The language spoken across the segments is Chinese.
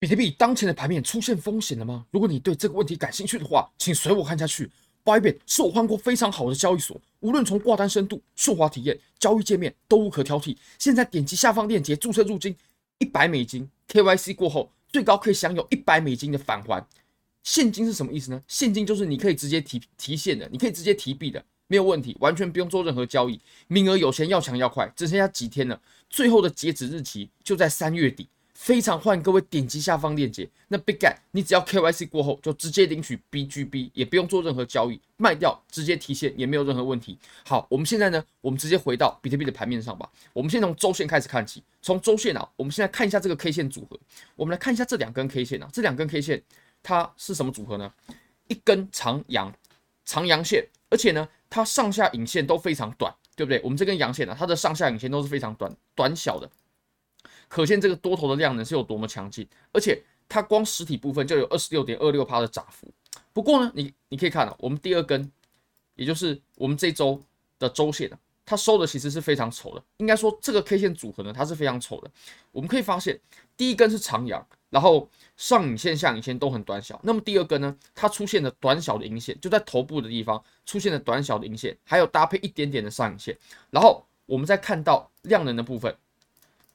比特币当前的盘面出现风险了吗？如果你对这个问题感兴趣的话，请随我看下去。Bybit 是我换过非常好的交易所，无论从挂单深度、顺滑体验、交易界面都无可挑剔。现在点击下方链接注册入金，一百美金 KYC 过后，最高可以享有一百美金的返还。现金是什么意思呢？现金就是你可以直接提提现的，你可以直接提币的，没有问题，完全不用做任何交易。名额有限，要抢要快，只剩下几天了，最后的截止日期就在三月底。非常欢迎各位点击下方链接。那 Big Guy，你只要 KYC 过后就直接领取 BGB，也不用做任何交易，卖掉直接提现也没有任何问题。好，我们现在呢，我们直接回到比特币的盘面上吧。我们先从周线开始看起，从周线啊，我们现在看一下这个 K 线组合。我们来看一下这两根 K 线啊，这两根 K 线它是什么组合呢？一根长阳，长阳线，而且呢，它上下影线都非常短，对不对？我们这根阳线呢、它的上下影线都是非常短，短小的。可见这个多头的量能是有多么强劲，而且它光实体部分就有二十六点二六趴的涨幅。不过呢，你你可以看到，我们第二根，也就是我们这周的周线啊，它收的其实是非常丑的。应该说，这个 K 线组合呢，它是非常丑的。我们可以发现，第一根是长阳，然后上影线、下影线都很短小。那么第二根呢，它出现了短小的阴线，就在头部的地方出现了短小的阴线，还有搭配一点点的上影线。然后我们再看到量能的部分。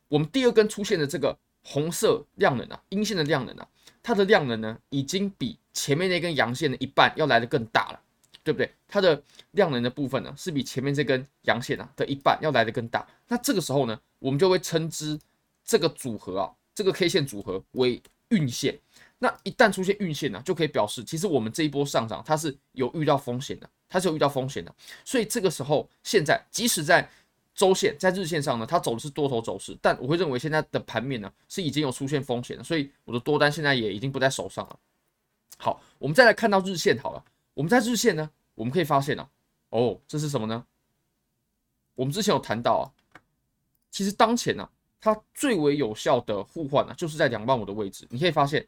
我们第二根出现的这个红色量能啊，阴线的量能啊，它的量能呢，已经比前面那根阳线的一半要来得更大了，对不对？它的量能的部分呢，是比前面这根阳线啊的一半要来得更大。那这个时候呢，我们就会称之这个组合啊，这个 K 线组合为晕线。那一旦出现晕线呢，就可以表示其实我们这一波上涨它是有遇到风险的，它是有遇到风险的。所以这个时候，现在即使在周线在日线上呢，它走的是多头走势，但我会认为现在的盘面呢是已经有出现风险了，所以我的多单现在也已经不在手上了。好，我们再来看到日线好了，我们在日线呢，我们可以发现啊，哦，这是什么呢？我们之前有谈到啊，其实当前呢、它最为有效的互换呢，就是在两万五的位置。你可以发现，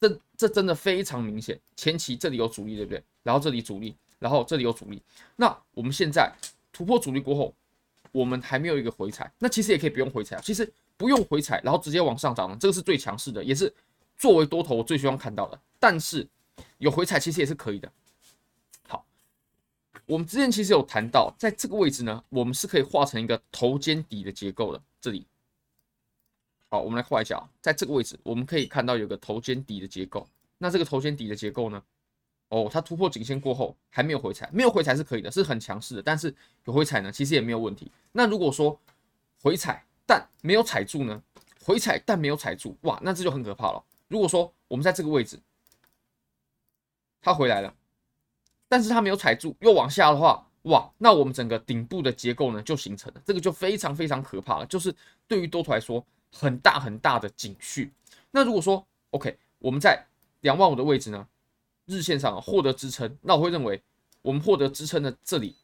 这这真的非常明显，前期这里有阻力，对不对？然后这里阻力，然后这里有阻力。那我们现在突破阻力过后。我们还没有一个回踩，那其实也可以不用回踩，其实不用回踩，然后直接往上涨，这个是最强势的，也是作为多头我最希望看到的。但是有回踩其实也是可以的。好，我们之前其实有谈到，在这个位置呢，我们是可以画成一个头肩底的结构的。这里，好，我们来画一下，在这个位置我们可以看到有个头肩底的结构。那这个头肩底的结构呢？哦，它突破颈线过后还没有回踩，没有回踩是可以的，是很强势的。但是有回踩呢，其实也没有问题。那如果说回踩但没有踩住呢？回踩但没有踩住，哇，那这就很可怕了。如果说我们在这个位置，它回来了，但是它没有踩住，又往下的话，哇，那我们整个顶部的结构呢就形成了，这个就非常非常可怕了。就是对于多头来说，很大很大的警讯。那如果说 OK，我们在两万五的位置呢？日线上获得支撑，那我会认为我们获得支撑的这里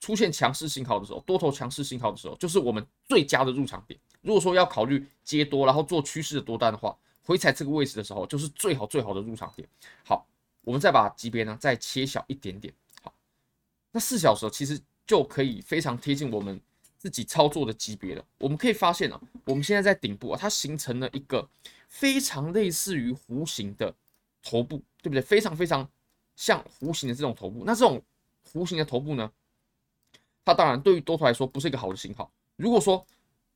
出现强势信号的时候，多头强势信号的时候，就是我们最佳的入场点。如果说要考虑接多，然后做趋势的多单的话，回踩这个位置的时候，就是最好最好的入场点。好，我们再把级别呢再切小一点点。好，那四小时其实就可以非常贴近我们自己操作的级别了。我们可以发现啊，我们现在在顶部啊，它形成了一个非常类似于弧形的。头部对不对？非常非常像弧形的这种头部。那这种弧形的头部呢，它当然对于多头来说不是一个好的信号。如果说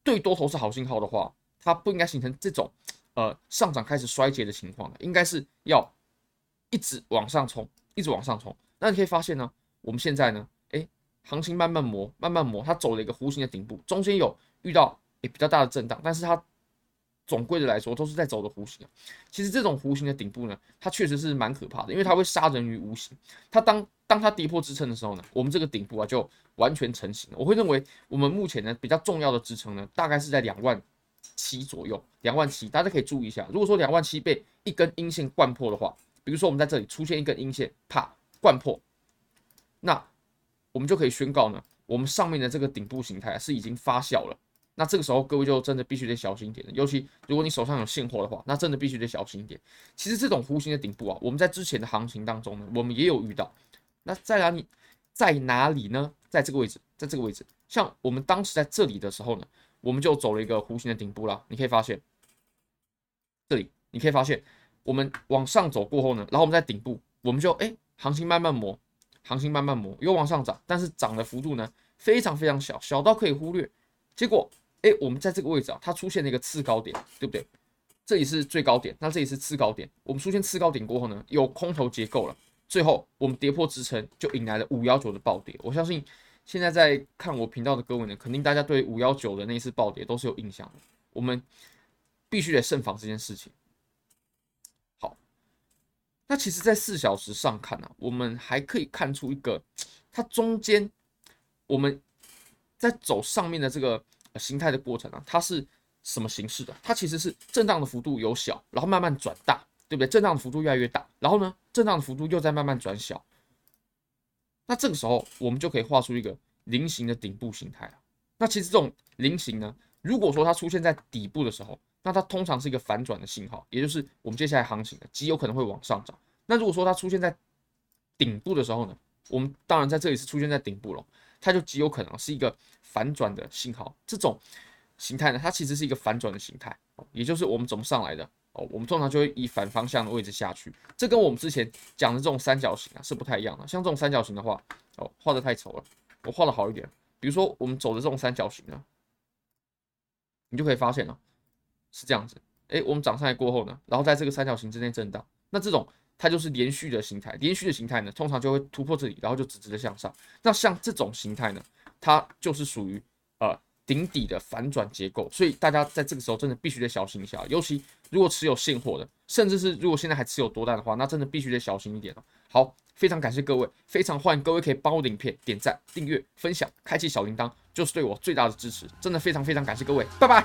对多头是好信号的话，它不应该形成这种呃上涨开始衰竭的情况，应该是要一直往上冲，一直往上冲。那你可以发现呢，我们现在呢，哎，行情慢慢磨，慢慢磨，它走了一个弧形的顶部，中间有遇到诶比较大的震荡，但是它。总归的来说，都是在走的弧形。其实这种弧形的顶部呢，它确实是蛮可怕的，因为它会杀人于无形。它当当它跌破支撑的时候呢，我们这个顶部啊就完全成型了。我会认为我们目前呢比较重要的支撑呢，大概是在两万七左右。两万七，大家可以注意一下。如果说两万七被一根阴线贯破的话，比如说我们在这里出现一根阴线，啪贯破，那我们就可以宣告呢，我们上面的这个顶部形态是已经发酵了。那这个时候，各位就真的必须得小心一点了。尤其如果你手上有现货的话，那真的必须得小心一点。其实这种弧形的顶部啊，我们在之前的行情当中呢，我们也有遇到。那在哪里？在哪里呢？在这个位置，在这个位置。像我们当时在这里的时候呢，我们就走了一个弧形的顶部啦。你可以发现，这里你可以发现，我们往上走过后呢，然后我们在顶部，我们就哎，行情慢慢磨，行情慢慢磨，又往上涨，但是涨的幅度呢非常非常小，小到可以忽略。结果哎，我们在这个位置啊，它出现了一个次高点，对不对？这里是最高点，那这里是次高点。我们出现次高点过后呢，有空头结构了，最后我们跌破支撑，就迎来了五幺九的暴跌。我相信现在在看我频道的各位呢，肯定大家对五幺九的那一次暴跌都是有印象的。我们必须得慎防这件事情。好，那其实，在四小时上看呢、我们还可以看出一个，它中间我们在走上面的这个形态的过程啊，它是什么形式的？它其实是震荡的幅度由小，然后慢慢转大，对不对？震荡的幅度越来越大，然后呢，震荡的幅度又在慢慢转小。那这个时候，我们就可以画出一个菱形的顶部形态了。那其实这种菱形呢，如果说它出现在底部的时候，那它通常是一个反转的信号，也就是我们接下来行情的极有可能会往上涨。那如果说它出现在顶部的时候呢，我们当然在这里是出现在顶部了，它就极有可能是一个反转的信号。这种形态呢，它其实是一个反转的形态，也就是我们怎么上来的哦，我们通常就会以反方向的位置下去。这跟我们之前讲的这种三角形啊是不太一样的。像这种三角形的话，哦，画的太丑了，我画的好一点。比如说我们走的这种三角形呢。你就可以发现了，是这样子，诶，我们涨上来过后呢，然后在这个三角形之内震荡，那这种它就是连续的形态，连续的形态呢，通常就会突破这里，然后就直直的向上。那像这种形态呢，它就是属于呃顶底的反转结构，所以大家在这个时候真的必须得小心一下，尤其如果持有现货的，甚至是如果现在还持有多单的话，那真的必须得小心一点了。好。非常感谢各位，非常欢迎各位可以帮我的影片点赞、订阅、分享、开启小铃铛，就是对我最大的支持。真的非常非常感谢各位，拜拜。